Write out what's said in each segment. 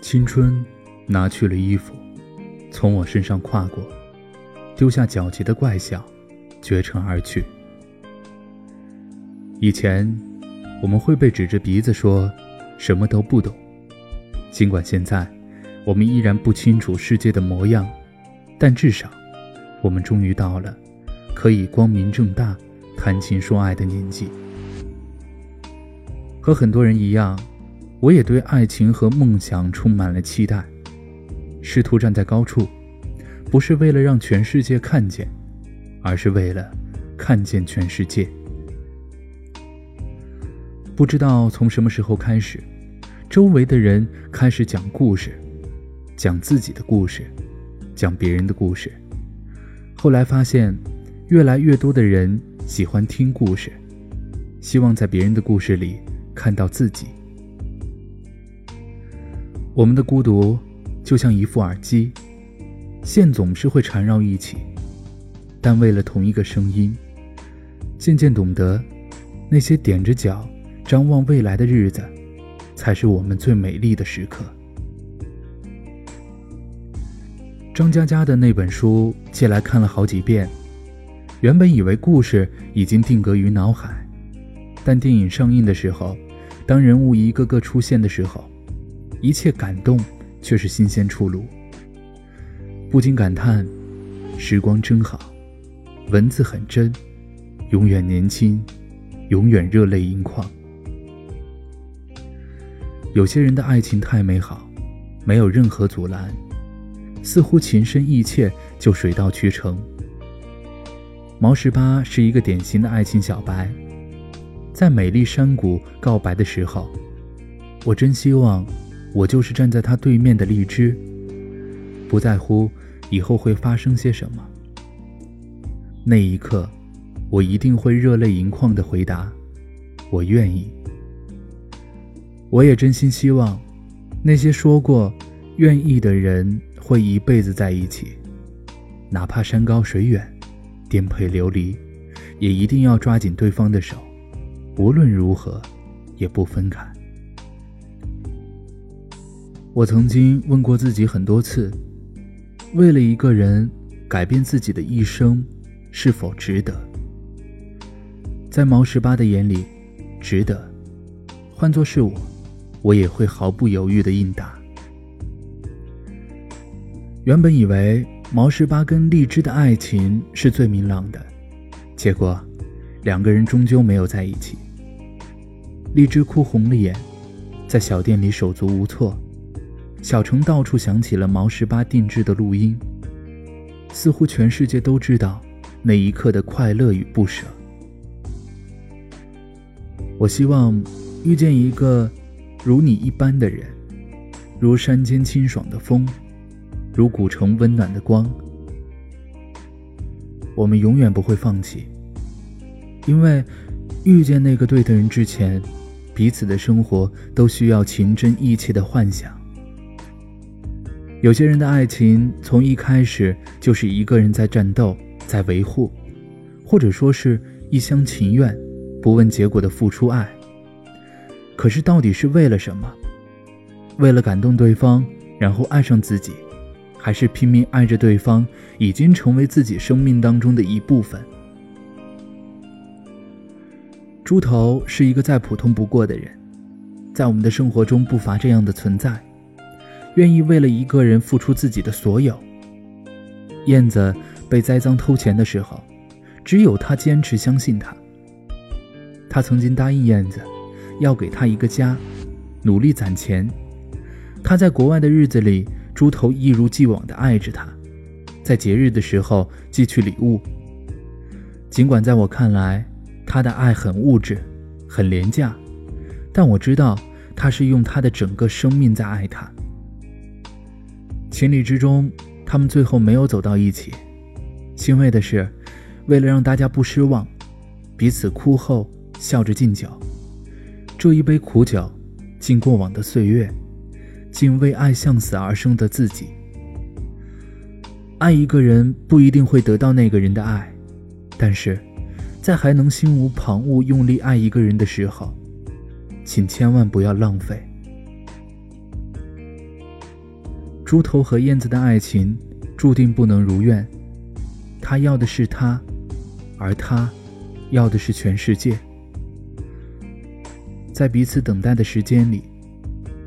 青春拿去了衣服，从我身上跨过，丢下皎洁的怪笑，绝尘而去。以前，我们会被指着鼻子说什么都不懂，尽管现在，我们依然不清楚世界的模样，但至少，我们终于到了可以光明正大谈情说爱的年纪。和很多人一样。我也对爱情和梦想充满了期待，试图站在高处，不是为了让全世界看见，而是为了看见全世界。不知道从什么时候开始，周围的人开始讲故事，讲自己的故事，讲别人的故事。后来发现，越来越多的人喜欢听故事，希望在别人的故事里看到自己。我们的孤独就像一副耳机，线总是会缠绕一起，但为了同一个声音，渐渐懂得，那些踮着脚张望未来的日子，才是我们最美丽的时刻。张嘉佳的那本书借来看了好几遍，原本以为故事已经定格于脑海，但电影上映的时候，当人物一个个出现的时候。一切感动，却是新鲜出炉。不禁感叹：时光真好，文字很真，永远年轻，永远热泪盈眶。有些人的爱情太美好，没有任何阻拦，似乎情深意切就水到渠成。毛十八是一个典型的爱情小白，在美丽山谷告白的时候，我真希望。我就是站在他对面的荔枝，不在乎以后会发生些什么。那一刻，我一定会热泪盈眶的回答：“我愿意。”我也真心希望，那些说过愿意的人会一辈子在一起，哪怕山高水远，颠沛流离，也一定要抓紧对方的手，无论如何，也不分开。我曾经问过自己很多次：为了一个人改变自己的一生，是否值得？在毛十八的眼里，值得。换作是我，我也会毫不犹豫地应答。原本以为毛十八跟荔枝的爱情是最明朗的，结果两个人终究没有在一起。荔枝哭红了眼，在小店里手足无措。小城到处响起了毛十八定制的录音，似乎全世界都知道那一刻的快乐与不舍。我希望遇见一个如你一般的人，如山间清爽的风，如古城温暖的光。我们永远不会放弃，因为遇见那个对的人之前，彼此的生活都需要情真意切的幻想。有些人的爱情从一开始就是一个人在战斗，在维护，或者说是一厢情愿、不问结果的付出爱。可是到底是为了什么？为了感动对方，然后爱上自己，还是拼命爱着对方，已经成为自己生命当中的一部分？猪头是一个再普通不过的人，在我们的生活中不乏这样的存在。愿意为了一个人付出自己的所有。燕子被栽赃偷钱的时候，只有他坚持相信他。他曾经答应燕子，要给他一个家，努力攒钱。他在国外的日子里，猪头一如既往地爱着他，在节日的时候寄去礼物。尽管在我看来，他的爱很物质，很廉价，但我知道他是用他的整个生命在爱他。情理之中，他们最后没有走到一起。欣慰的是，为了让大家不失望，彼此哭后笑着敬酒。这一杯苦酒，敬过往的岁月，敬为爱向死而生的自己。爱一个人不一定会得到那个人的爱，但是，在还能心无旁骛用力爱一个人的时候，请千万不要浪费。猪头和燕子的爱情注定不能如愿。他要的是他，而他要的是全世界。在彼此等待的时间里，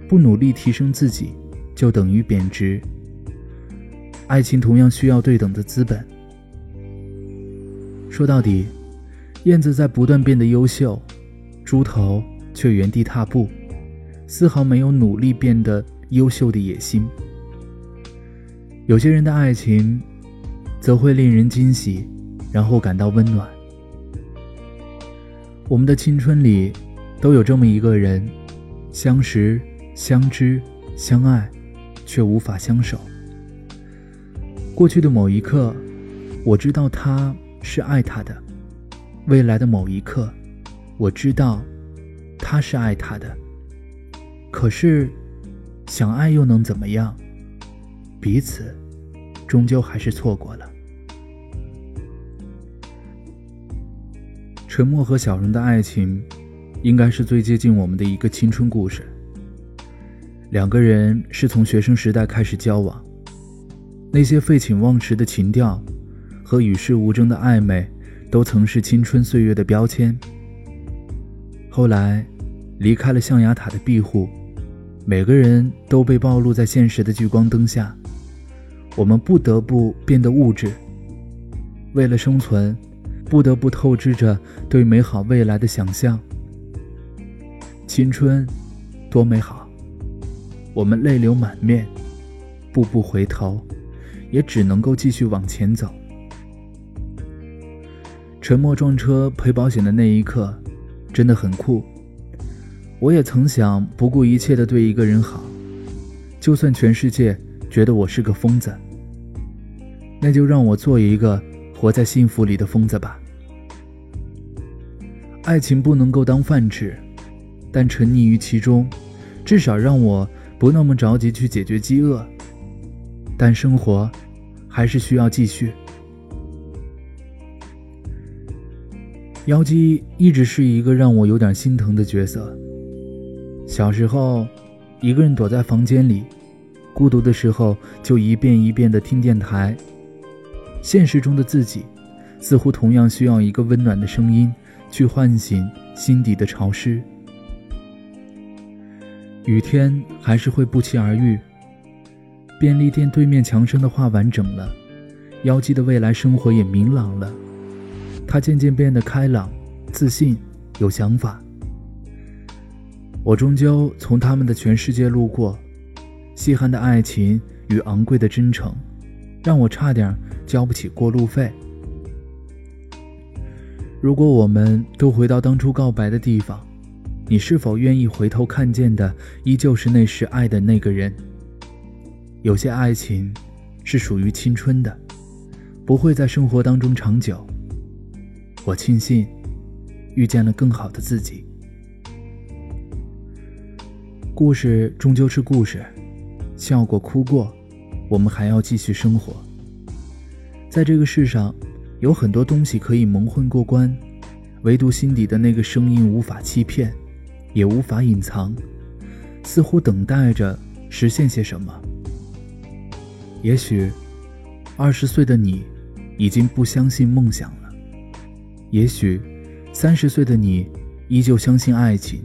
不努力提升自己，就等于贬值。爱情同样需要对等的资本。说到底，燕子在不断变得优秀，猪头却原地踏步，丝毫没有努力变得优秀的野心。有些人的爱情，则会令人惊喜，然后感到温暖。我们的青春里，都有这么一个人，相识、相知、相爱，却无法相守。过去的某一刻，我知道他是爱他的；未来的某一刻，我知道他是爱他的。可是，想爱又能怎么样？彼此，终究还是错过了。陈默和小荣的爱情，应该是最接近我们的一个青春故事。两个人是从学生时代开始交往，那些废寝忘食的情调和与世无争的暧昧，都曾是青春岁月的标签。后来，离开了象牙塔的庇护，每个人都被暴露在现实的聚光灯下。我们不得不变得物质，为了生存，不得不透支着对美好未来的想象。青春多美好，我们泪流满面，步步回头，也只能够继续往前走。沉默撞车赔保险的那一刻，真的很酷。我也曾想不顾一切的对一个人好，就算全世界。觉得我是个疯子，那就让我做一个活在幸福里的疯子吧。爱情不能够当饭吃，但沉溺于其中，至少让我不那么着急去解决饥饿。但生活还是需要继续。妖姬一直是一个让我有点心疼的角色。小时候，一个人躲在房间里。孤独的时候，就一遍一遍地听电台。现实中的自己，似乎同样需要一个温暖的声音，去唤醒心底的潮湿。雨天还是会不期而遇。便利店对面墙上的画完整了，妖姬的未来生活也明朗了。她渐渐变得开朗、自信、有想法。我终究从他们的全世界路过。稀罕的爱情与昂贵的真诚，让我差点交不起过路费。如果我们都回到当初告白的地方，你是否愿意回头看见的依旧是那时爱的那个人？有些爱情是属于青春的，不会在生活当中长久。我庆幸遇见了更好的自己。故事终究是故事。笑过哭过，我们还要继续生活。在这个世上，有很多东西可以蒙混过关，唯独心底的那个声音无法欺骗，也无法隐藏，似乎等待着实现些什么。也许，二十岁的你已经不相信梦想了；也许，三十岁的你依旧相信爱情。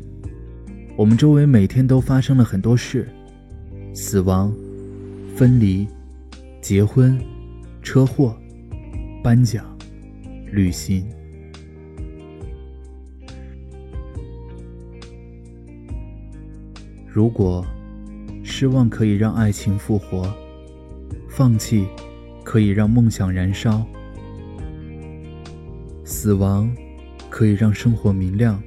我们周围每天都发生了很多事。死亡、分离、结婚、车祸、颁奖、旅行。如果失望可以让爱情复活，放弃可以让梦想燃烧，死亡可以让生活明亮，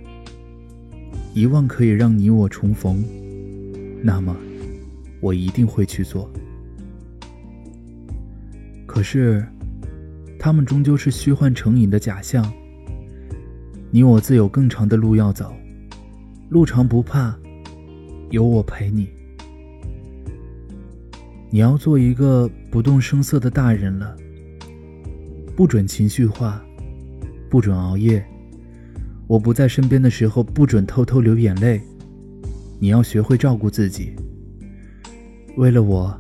遗忘可以让你我重逢，那么。我一定会去做，可是，他们终究是虚幻成瘾的假象。你我自有更长的路要走，路长不怕，有我陪你。你要做一个不动声色的大人了，不准情绪化，不准熬夜。我不在身边的时候，不准偷偷流眼泪。你要学会照顾自己。为了我，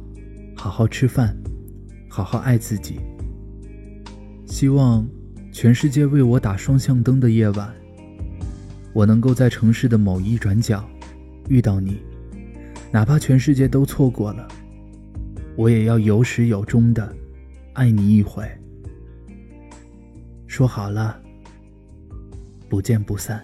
好好吃饭，好好爱自己。希望全世界为我打双向灯的夜晚，我能够在城市的某一转角遇到你，哪怕全世界都错过了，我也要有始有终的爱你一回。说好了，不见不散。